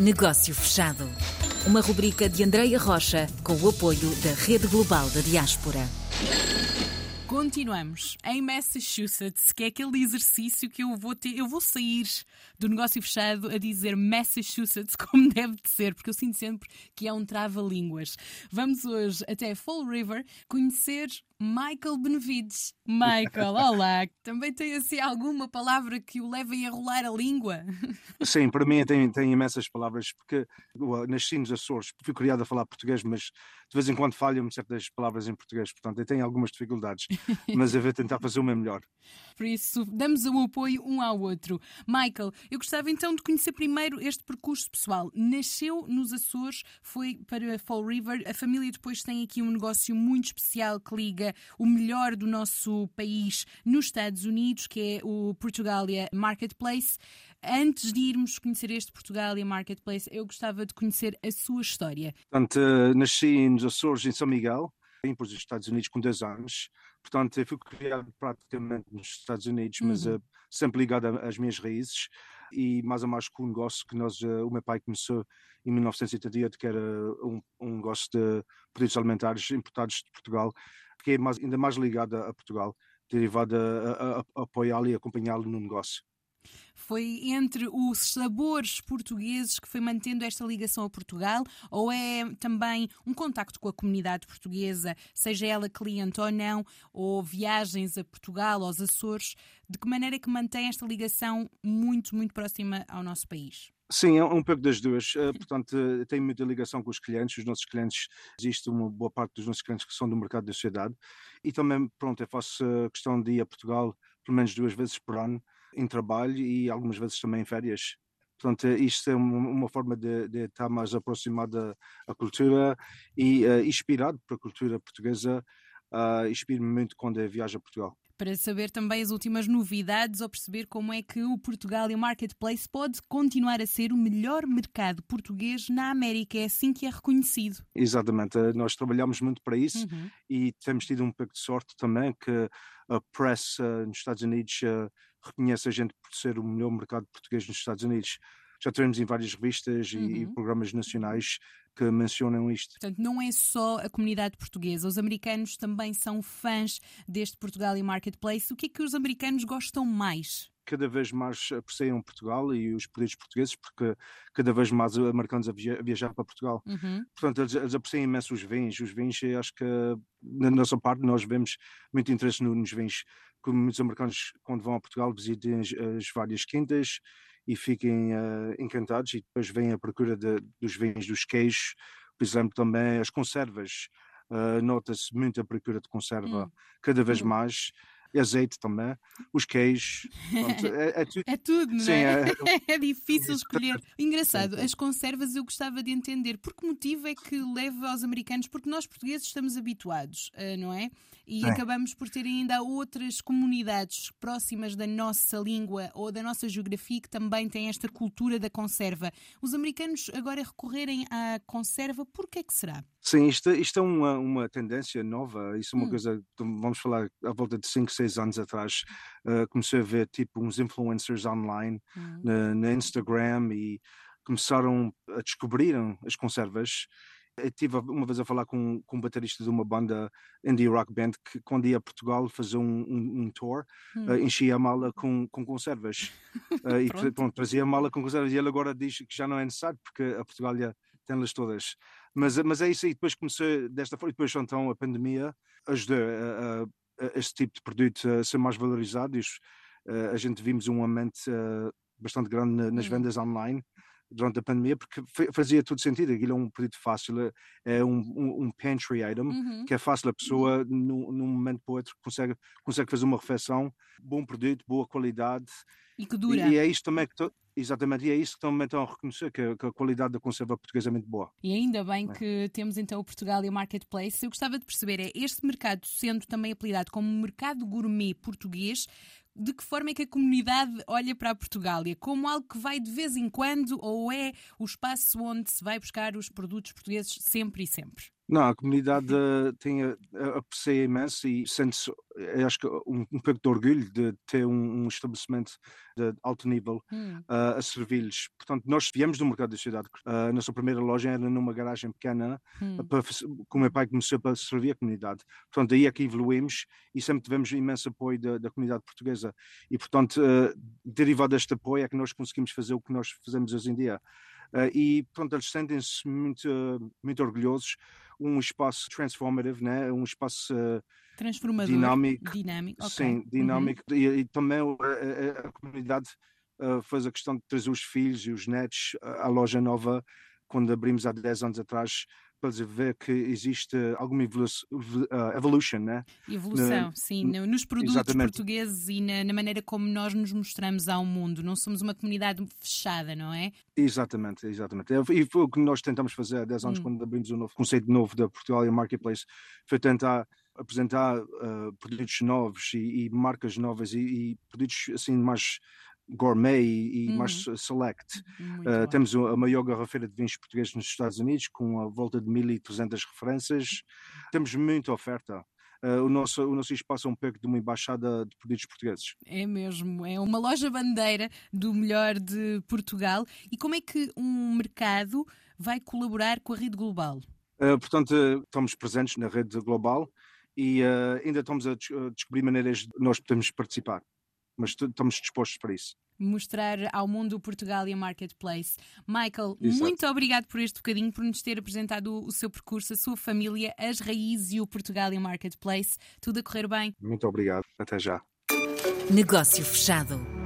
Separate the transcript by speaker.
Speaker 1: Negócio Fechado. Uma rubrica de Andreia Rocha com o apoio da Rede Global da Diaspora.
Speaker 2: Continuamos em Massachusetts, que é aquele exercício que eu vou ter. Eu vou sair do negócio fechado a dizer Massachusetts como deve de ser, porque eu sinto sempre que é um trava-línguas. Vamos hoje até Fall River conhecer Michael Benevides. Michael, olá. Também tem assim alguma palavra que o levem a rolar a língua?
Speaker 3: Sim, para mim tem, tem imensas palavras, porque nasci nos Açores, fui criado a falar português, mas de vez em quando falham-me certas palavras em português, portanto eu tenho algumas dificuldades, mas eu vou tentar fazer o meu melhor.
Speaker 2: Por isso, damos o apoio um ao outro. Michael, eu gostava então de conhecer primeiro este percurso pessoal. Nasceu nos Açores, foi para Fall River, a família depois tem aqui um negócio muito especial que liga o melhor do nosso país nos Estados Unidos, que é o Portugalia Marketplace. Antes de irmos conhecer este Portugalia Marketplace, eu gostava de conhecer a sua história.
Speaker 3: Portanto, eh, nasci nos Açores, em São Miguel, vim para os Estados Unidos com 10 anos. Portanto, eu fui criado praticamente nos Estados Unidos, mas uhum. uh, sempre ligado às minhas raízes e mais ou mais com um negócio que nós, uh, o meu pai começou em 1988, que era um, um negócio de produtos alimentares importados de Portugal que é mais, ainda mais ligada a Portugal, derivada a, a, a apoiá-lo e acompanhá-lo no negócio.
Speaker 2: Foi entre os sabores portugueses que foi mantendo esta ligação a Portugal ou é também um contacto com a comunidade portuguesa, seja ela cliente ou não, ou viagens a Portugal, aos Açores? De que maneira é que mantém esta ligação muito, muito próxima ao nosso país?
Speaker 3: Sim, é um pouco das duas. Uh, portanto, uh, tem muita ligação com os clientes. Os nossos clientes, existe uma boa parte dos nossos clientes que são do mercado da sociedade. E também, pronto, eu faço a questão de ir a Portugal pelo menos duas vezes por ano em trabalho e algumas vezes também em férias. Portanto, isto é uma, forma de, de, estar mais aproximado à cultura e uh, inspirado para a cultura portuguesa. Uh, Inspiro-me muito quando eu viajo a Portugal
Speaker 2: para saber também as últimas novidades ou perceber como é que o Portugal e o Marketplace pode continuar a ser o melhor mercado português na América. É assim que é reconhecido.
Speaker 3: Exatamente, eh, nós trabalhamos muito para isso uhum. e temos tido um pouco de sorte também que a press uh, nos Estados Unidos uh, reconhece a gente por ser o melhor mercado português nos Estados Unidos já tivemos em várias revistas uhum. e, programas nacionais que mencionam isto.
Speaker 2: Portanto, não é só a comunidade portuguesa, os americanos também são fãs deste Portugal e Marketplace. O que é que os americanos gostam mais?
Speaker 3: Cada vez mais apreciam Portugal e os produtos portugueses, porque cada vez mais americanos a viajar para Portugal. Uhum. Portanto, eles, eles, apreciam imenso os vinhos. Os vinhos, acho que na nossa parte nós vemos muito interesse nos vinhos. Como muitos americanos, quando vão a Portugal, visitam as, as várias quintas e fiquem uh, encantados e depois vêm à procura de, dos vinhos, dos queijos, por exemplo, também as conservas. Uh, Nota-se muita procura de conserva hum. cada vez hum. mais azeite também, os queijos. Pronto,
Speaker 2: é, é, tudo. É tudo, não Sim, é? É, é difícil escolher. Engraçado, as conservas eu gostava de entender. Por que motivo é que leva aos americanos? Porque nós portugueses estamos habituados, eh, não é? E Sim. acabamos por ter ainda outras comunidades próximas da nossa língua ou da nossa geografia que também têm esta cultura da conserva. Os americanos agora recorrerem à conserva, por que é que será?
Speaker 3: Sim, isto, isto é uma, uma tendência nova. Isso é uma hum. coisa, vamos falar, à volta de 5, 6 anos atrás, uh, comecei a ver tipo uns influencers online hum. na, na, Instagram e começaram a descobrir as conservas. Eu estive uma vez a falar com, com um baterista de uma banda indie rock band que quando ia a Portugal fazer um, um, um tour, hum. uh, enchia a mala com, com conservas. uh, e pronto, trazia a mala com conservas e ele agora diz que já não é necessário porque a Portugal tem-las todas. Mas, mas é isso aí, depois comecei desta forma, e depois então a pandemia ajudou a, a este tipo de produto a ser mais valorizado a gente vimos um aumento bastante grande nas hum. vendas online durante a pandemia, porque fazia todo sentido. Aquilo é um produto fácil, é, é um, um, um pantry item, uhum. que é fácil, a pessoa, num, num momento para o outro, consegue, consegue fazer uma refeição, bom produto, boa qualidade.
Speaker 2: E que dura.
Speaker 3: E, e é isto também que. To, Exatamente, e é isso que também estão a reconhecer, que, que, a qualidade da conserva portuguesa é muito boa.
Speaker 2: E ainda bem é. que temos então o Portugal e o Marketplace. Eu gostava de perceber, é este mercado sendo também apelidado como mercado gourmet português, de que forma é que a comunidade olha para a Portugália? Como algo que vai de vez em quando ou é o espaço onde se vai buscar os produtos portugueses sempre e sempre?
Speaker 3: Não, a comunidade tem, aprecia imenso e sente-se, acho que, um, um pouco de orgulho de ter um, um estabelecimento de alto nível hum. uh, a servir-lhes. Portanto, nós viemos do mercado da cidade. Uh, a nossa primeira loja era numa garagem pequena, hum. para, com o meu pai começou a servir a comunidade. Portanto, daí é que evoluímos e sempre tivemos imenso apoio da, da comunidade portuguesa. E, portanto, uh, derivado deste apoio é que nós conseguimos fazer o que nós fazemos hoje em dia. Uh, e, pronto, eles sentem-se muito, uh, muito orgulhosos. Um espaço transformative, né? um espaço uh,
Speaker 2: transformador,
Speaker 3: dinâmico.
Speaker 2: dinâmico okay.
Speaker 3: Sim, dinâmico. Uhum. E, e, também a, a, a comunidade fez a questão de trazer os filhos e os netos à loja nova, quando abrimos há 10 anos atrás para ver que existe alguma evolu uh, evolution, né?
Speaker 2: Evolução, na, sim, nos produtos exatamente. portugueses e na, na, maneira como nós nos mostramos ao mundo. Não somos uma comunidade fechada, não é?
Speaker 3: Exatamente, exatamente. E foi o que nós tentamos fazer há 10 anos, hum. quando abrimos o um novo conceito novo da Portugal e Marketplace, foi tentar apresentar uh, produtos novos e, e marcas novas e, e produtos assim mais gourmet e, uhum. mais select. Uh, temos a maior garrafeira de vinhos portugueses nos Estados Unidos, com a volta de 1.300 referências. Temos muita oferta. Uh, o, nosso, o nosso espaço é um pouco de uma embaixada de produtos portugueses.
Speaker 2: É mesmo, é uma loja bandeira do melhor de Portugal. E como é que um mercado vai colaborar com a rede global?
Speaker 3: Uh, portanto, estamos presentes na rede global e ainda estamos a, a descobrir maneiras de nós podermos participar mas estamos dispostos para isso.
Speaker 2: Mostrar ao mundo Portugal e a Marketplace. Michael, Exato. muito obrigado por este bocadinho, por nos ter apresentado o seu percurso, a sua família, as raízes e o Portugal e a Marketplace. Tudo a correr bem.
Speaker 3: Muito obrigado. Até já.
Speaker 1: Negócio fechado.